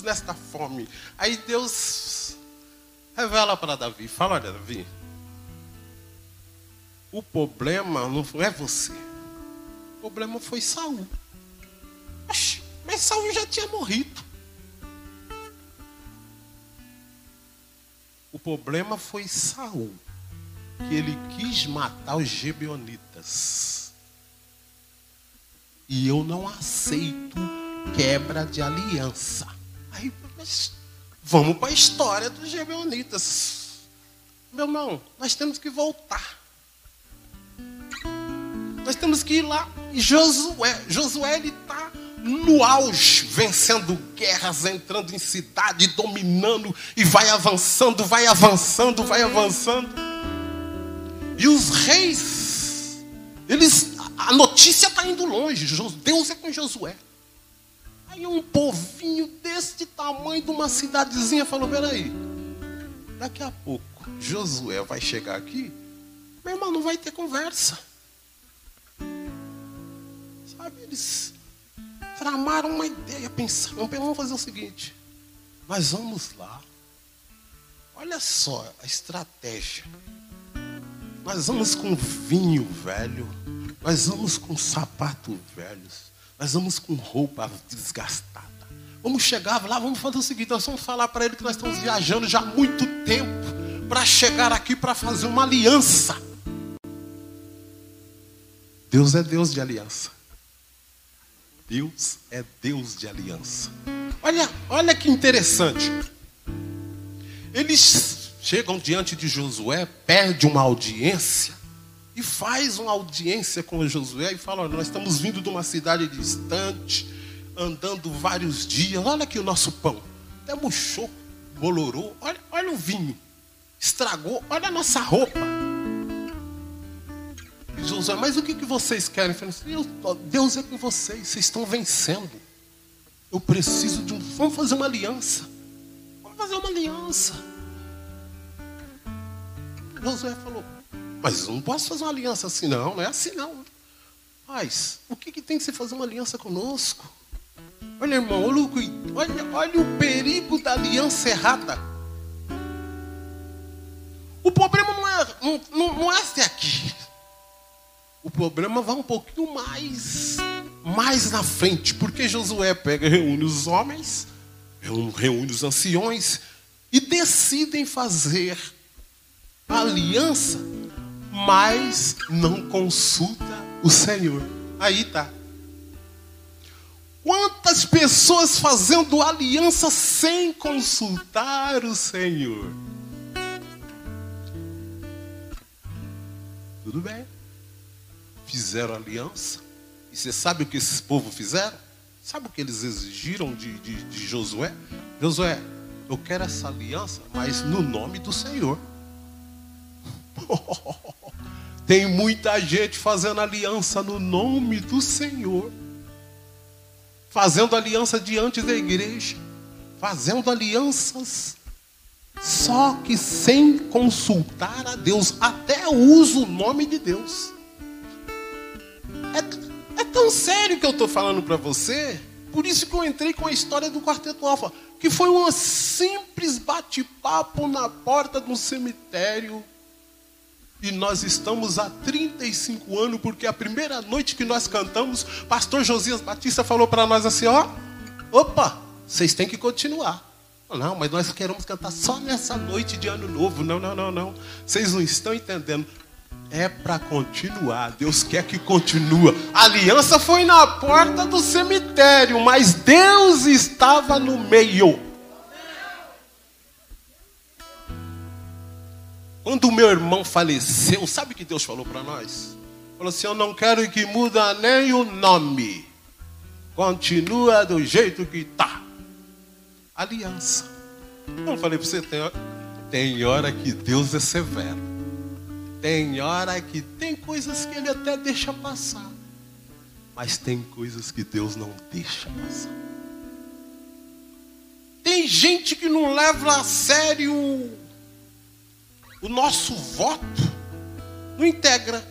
nesta fome. Aí Deus revela para Davi, fala, olha, Davi, o problema não é você. O problema foi Saul. Mas Saul já tinha morrido. O problema foi Saul, que ele quis matar os gibeonitas. E eu não aceito quebra de aliança. Mas vamos para a história dos gibeonitas. Meu irmão, nós temos que voltar. Nós temos que ir lá. E Josué, Josué ele está no auge, vencendo guerras, entrando em cidade, dominando e vai avançando, vai avançando, vai avançando. E os reis, eles, a notícia está indo longe. Deus é com Josué. Aí um povinho desse tamanho de uma cidadezinha falou: peraí, daqui a pouco Josué vai chegar aqui, meu irmão, não vai ter conversa. Sabe, eles tramaram uma ideia, pensaram, vamos fazer o seguinte, nós vamos lá. Olha só a estratégia. Nós vamos com vinho velho, nós vamos com sapato velhos, nós vamos com roupa desgastada. Vamos chegar lá, vamos fazer o seguinte, nós vamos falar para ele que nós estamos viajando já há muito tempo para chegar aqui para fazer uma aliança. Deus é Deus de aliança. Deus é Deus de aliança. Olha, olha que interessante. Eles chegam diante de Josué, pede uma audiência e faz uma audiência com Josué e fala: Nós estamos vindo de uma cidade distante, andando vários dias. Olha aqui o nosso pão, até murchou, bolorou. Olha, olha o vinho, estragou. Olha a nossa roupa. Josué, mas o que, que vocês querem? Assim, Deus é com vocês, vocês estão vencendo. Eu preciso de um. Vamos fazer uma aliança. Vamos fazer uma aliança. Josué falou, mas eu não posso fazer uma aliança assim, não. Não é assim, não. Mas, o que, que tem que se fazer uma aliança conosco? Olha, irmão, olha, olha o perigo da aliança errada. O problema não é, não, não, é ser aqui. O problema vai um pouquinho mais, mais na frente, porque Josué pega, reúne os homens, reúne os anciões e decidem fazer aliança, mas não consulta o Senhor. Aí tá. Quantas pessoas fazendo aliança sem consultar o Senhor? Tudo bem fizeram aliança. E você sabe o que esses povos fizeram? Sabe o que eles exigiram de, de, de Josué? Josué, eu quero essa aliança, mas no nome do Senhor. Tem muita gente fazendo aliança no nome do Senhor, fazendo aliança diante da igreja, fazendo alianças, só que sem consultar a Deus, até usa o nome de Deus. É, é tão sério que eu estou falando para você. Por isso que eu entrei com a história do Quarteto Alfa, que foi um simples bate-papo na porta de um cemitério. E nós estamos há 35 anos, porque a primeira noite que nós cantamos, pastor Josias Batista falou para nós assim: ó, opa, vocês têm que continuar. Não, mas nós queremos cantar só nessa noite de ano novo. Não, não, não, não. Vocês não estão entendendo é para continuar. Deus quer que continue. A aliança foi na porta do cemitério, mas Deus estava no meio. Quando o meu irmão faleceu, sabe o que Deus falou para nós? Falou assim: Eu não quero que muda nem o nome. Continua do jeito que está. Aliança. Eu falei para você: tem hora, tem hora que Deus é severo. Tem hora que tem coisas que ele até deixa passar. Mas tem coisas que Deus não deixa passar. Tem gente que não leva a sério o nosso voto, não integra.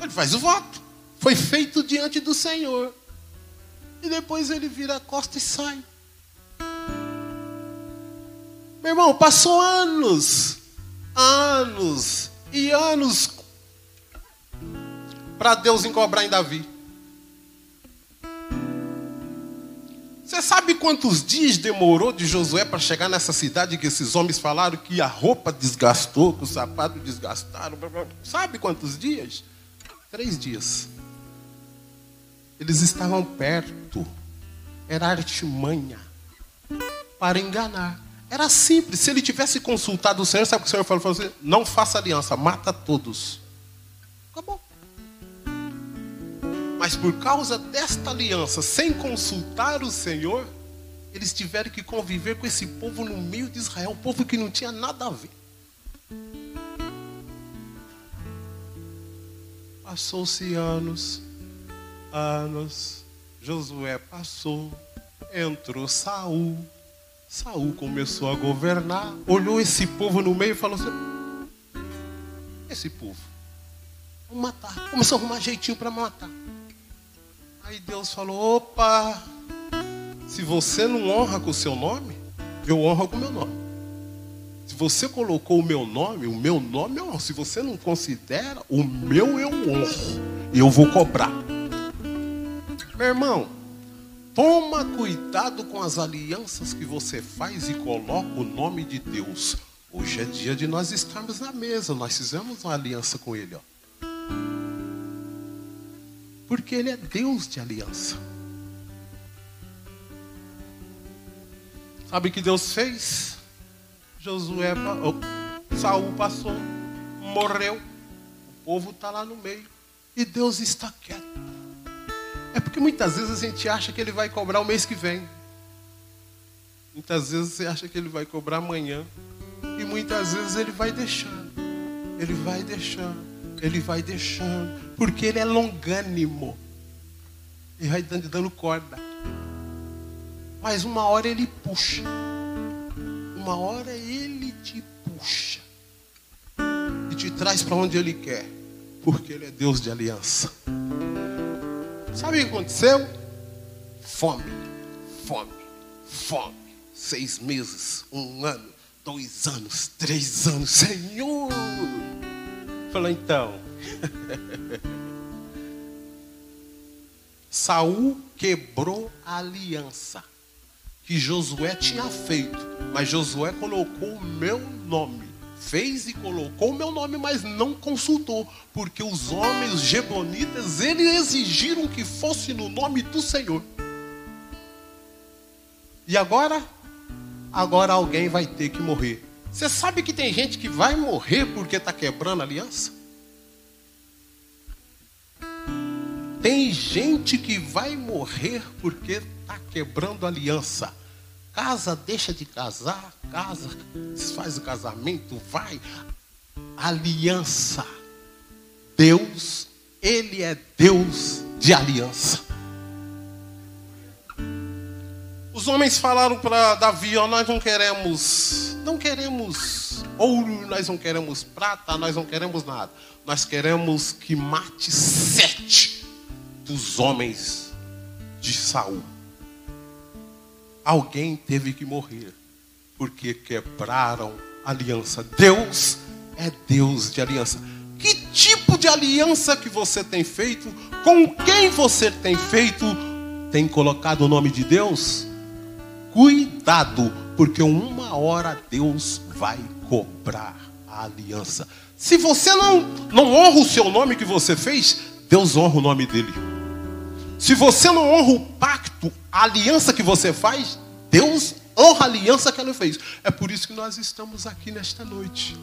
Ele faz o voto. Foi feito diante do Senhor. E depois ele vira a costa e sai. Meu irmão, passou anos, anos e anos para Deus encobrar em Davi. Sabe quantos dias demorou de Josué para chegar nessa cidade que esses homens falaram que a roupa desgastou, que os sapatos desgastaram? Sabe quantos dias? Três dias. Eles estavam perto. Era artimanha para enganar. Era simples. Se ele tivesse consultado o Senhor, sabe o que o Senhor falou? falou assim, não faça aliança, mata todos. Mas por causa desta aliança, sem consultar o Senhor, eles tiveram que conviver com esse povo no meio de Israel, um povo que não tinha nada a ver. Passou-se anos, anos, Josué passou, entrou Saul. Saul começou a governar, olhou esse povo no meio e falou assim: esse povo, vamos matar. Começou a arrumar jeitinho para matar. Aí Deus falou: opa, se você não honra com o seu nome, eu honro com o meu nome. Se você colocou o meu nome, o meu nome eu honro. Se você não considera, o meu eu honro. E eu vou cobrar. Meu irmão, toma cuidado com as alianças que você faz e coloca o nome de Deus. Hoje é dia de nós estarmos na mesa. Nós fizemos uma aliança com Ele. Ó. Porque Ele é Deus de aliança. Sabe o que Deus fez? Josué, oh, Saul passou, morreu. O povo está lá no meio. E Deus está quieto. É porque muitas vezes a gente acha que Ele vai cobrar o mês que vem. Muitas vezes você acha que Ele vai cobrar amanhã. E muitas vezes Ele vai deixando. Ele vai deixando. Ele vai deixando, porque ele é longânimo. E vai dando, dando corda. Mas uma hora ele puxa. Uma hora ele te puxa. E te traz para onde ele quer. Porque ele é Deus de aliança. Sabe o que aconteceu? Fome, fome, fome. Seis meses, um ano, dois anos, três anos. Senhor! Falou então. Saul quebrou a aliança que Josué tinha feito, mas Josué colocou o meu nome. Fez e colocou o meu nome, mas não consultou, porque os homens gebonitas, eles exigiram que fosse no nome do Senhor. E agora, agora alguém vai ter que morrer. Você sabe que tem gente que vai morrer porque está quebrando a aliança? Tem gente que vai morrer porque está quebrando aliança. Casa deixa de casar, casa desfaz o casamento, vai. Aliança. Deus, Ele é Deus de aliança. Os homens falaram para Davi: ó, nós não queremos, não queremos ouro, nós não queremos prata, nós não queremos nada. Nós queremos que mate sete dos homens de Saul. Alguém teve que morrer, porque quebraram a aliança. Deus é Deus de aliança. Que tipo de aliança que você tem feito? Com quem você tem feito? Tem colocado o nome de Deus? Cuidado, porque uma hora Deus vai cobrar a aliança. Se você não, não honra o seu nome que você fez, Deus honra o nome dele. Se você não honra o pacto, a aliança que você faz, Deus honra a aliança que ele fez. É por isso que nós estamos aqui nesta noite.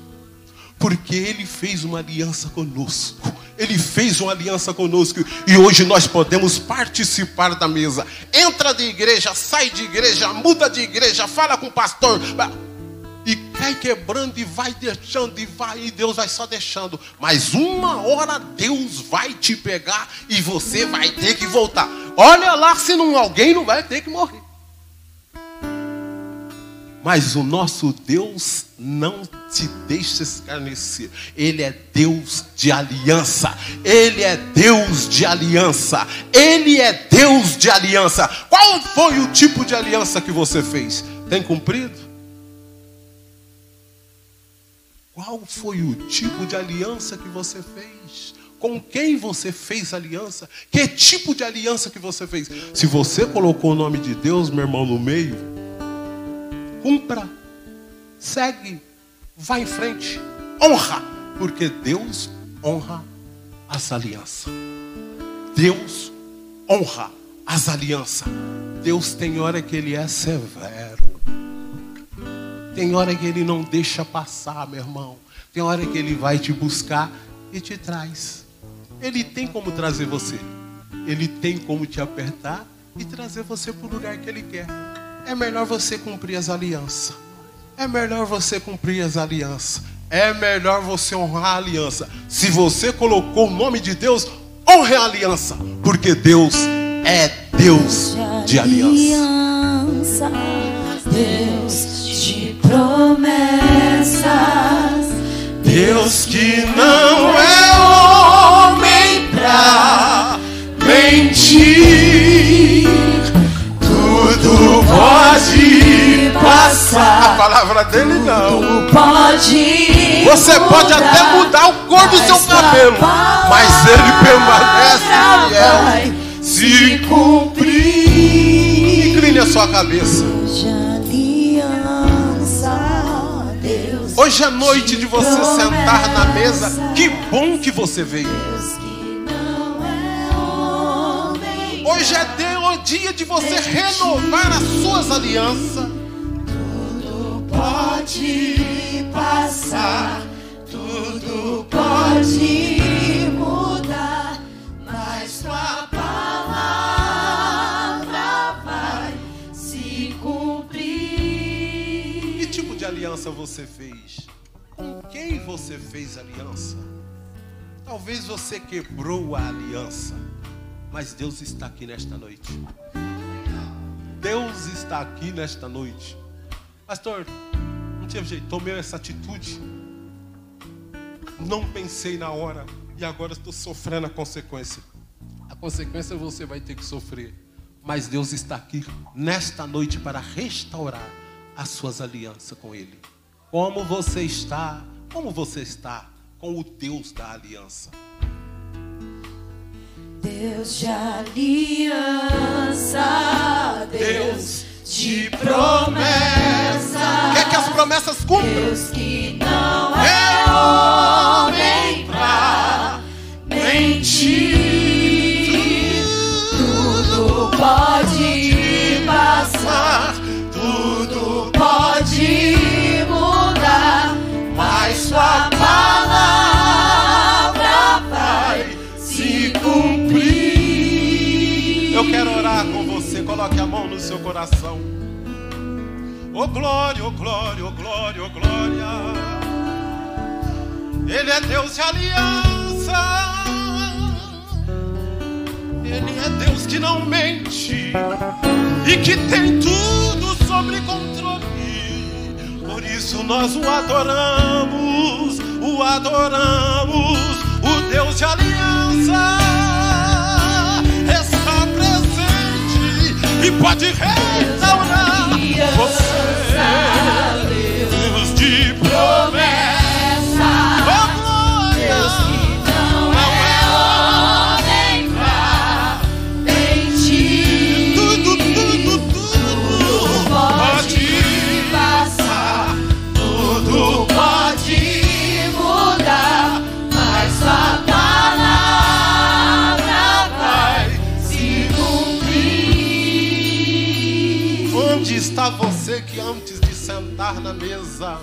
Porque ele fez uma aliança conosco. Ele fez uma aliança conosco e hoje nós podemos participar da mesa. Entra de igreja, sai de igreja, muda de igreja, fala com o pastor. Cai quebrando e vai deixando e vai e Deus vai só deixando. Mas uma hora Deus vai te pegar e você vai ter que voltar. Olha lá se não alguém não vai ter que morrer. Mas o nosso Deus não te deixa escarnecer. Ele é Deus de aliança. Ele é Deus de aliança. Ele é Deus de aliança. Qual foi o tipo de aliança que você fez? Tem cumprido? Qual foi o tipo de aliança que você fez? Com quem você fez aliança? Que tipo de aliança que você fez? Se você colocou o nome de Deus, meu irmão, no meio, cumpra, segue, vá em frente, honra, porque Deus honra as alianças. Deus honra as alianças. Deus tem hora que ele é severo. Tem hora que ele não deixa passar, meu irmão. Tem hora que ele vai te buscar e te traz. Ele tem como trazer você. Ele tem como te apertar e trazer você para o lugar que ele quer. É melhor você cumprir as alianças. É melhor você cumprir as alianças. É melhor você honrar a aliança. Se você colocou o nome de Deus, honre a aliança. Porque Deus é Deus de aliança. Deus promessas. Deus que não é homem pra mentir, tudo pode passar. A palavra dele não. Tudo pode. Você pode até mudar o cor do seu cabelo, mas ele permanece fiel. Se cumprir, incline a sua cabeça. Hoje é noite de você sentar na mesa. Que bom que você veio. Hoje é o dia de você renovar as suas alianças. Tudo pode passar, tudo pode mudar, aliança você fez? Com quem você fez aliança? Talvez você quebrou a aliança, mas Deus está aqui nesta noite. Deus está aqui nesta noite. Pastor, não tinha jeito, tomei essa atitude. Não pensei na hora e agora estou sofrendo a consequência. A consequência você vai ter que sofrer. Mas Deus está aqui nesta noite para restaurar as suas alianças com Ele. Como você está? Como você está com o Deus da aliança? Deus de aliança, Deus de promessa. Quer que as promessas cumpram? Deus que não é homem pra mentir. Coração. Oh glória, oh glória, oh glória, oh glória. Ele é Deus de aliança. Ele é Deus que não mente e que tem tudo sobre controle. Por isso nós o adoramos, o adoramos, o Deus de aliança pode restaurar você. Sentar na mesa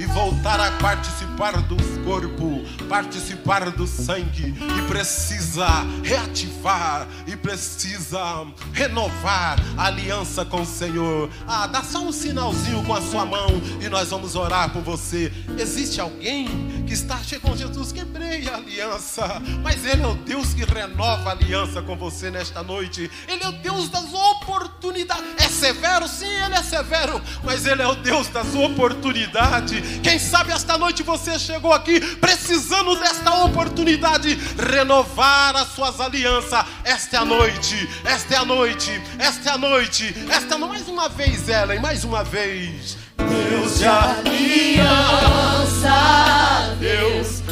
e voltar a participar do corpo, participar do sangue e precisa reativar e precisa renovar a aliança com o Senhor? Ah, dá só um sinalzinho com a sua mão e nós vamos orar por você. Existe alguém que está chegando Jesus, quebrei a aliança, mas Ele é o Deus que renova a aliança com você nesta noite. Ele é o Deus das oportunidades. É severo? Sim, Ele é severo, mas Ele é o Deus das oportunidades. Quem sabe esta noite você chegou aqui precisando desta oportunidade, renovar as suas alianças. Esta é a noite, esta é a noite, esta é a noite, esta mais uma vez, Ellen, mais uma vez. Deus de aliança, Deus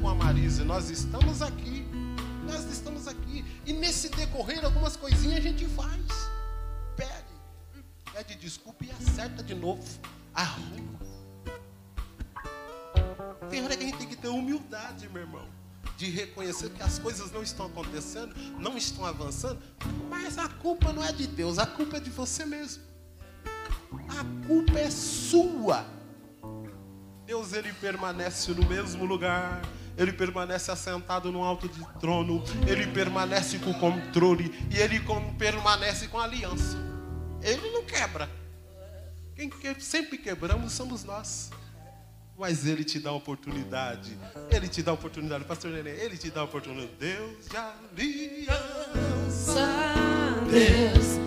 com a Marise, nós estamos aqui. Nós estamos aqui. E nesse decorrer, algumas coisinhas a gente faz. Pede. Pede desculpa e acerta de novo. Arruma. Tem hora que a gente tem que ter humildade, meu irmão. De reconhecer que as coisas não estão acontecendo, não estão avançando. Mas a culpa não é de Deus, a culpa é de você mesmo. A culpa é sua. Deus ele permanece no mesmo lugar. Ele permanece assentado no alto de trono. Ele permanece com controle e ele com- permanece com aliança. Ele não quebra. Quem que- sempre quebramos somos nós. Mas ele te dá oportunidade. Ele te dá oportunidade, pastor Nenê. Ele te dá oportunidade. Deus de aliança. Deus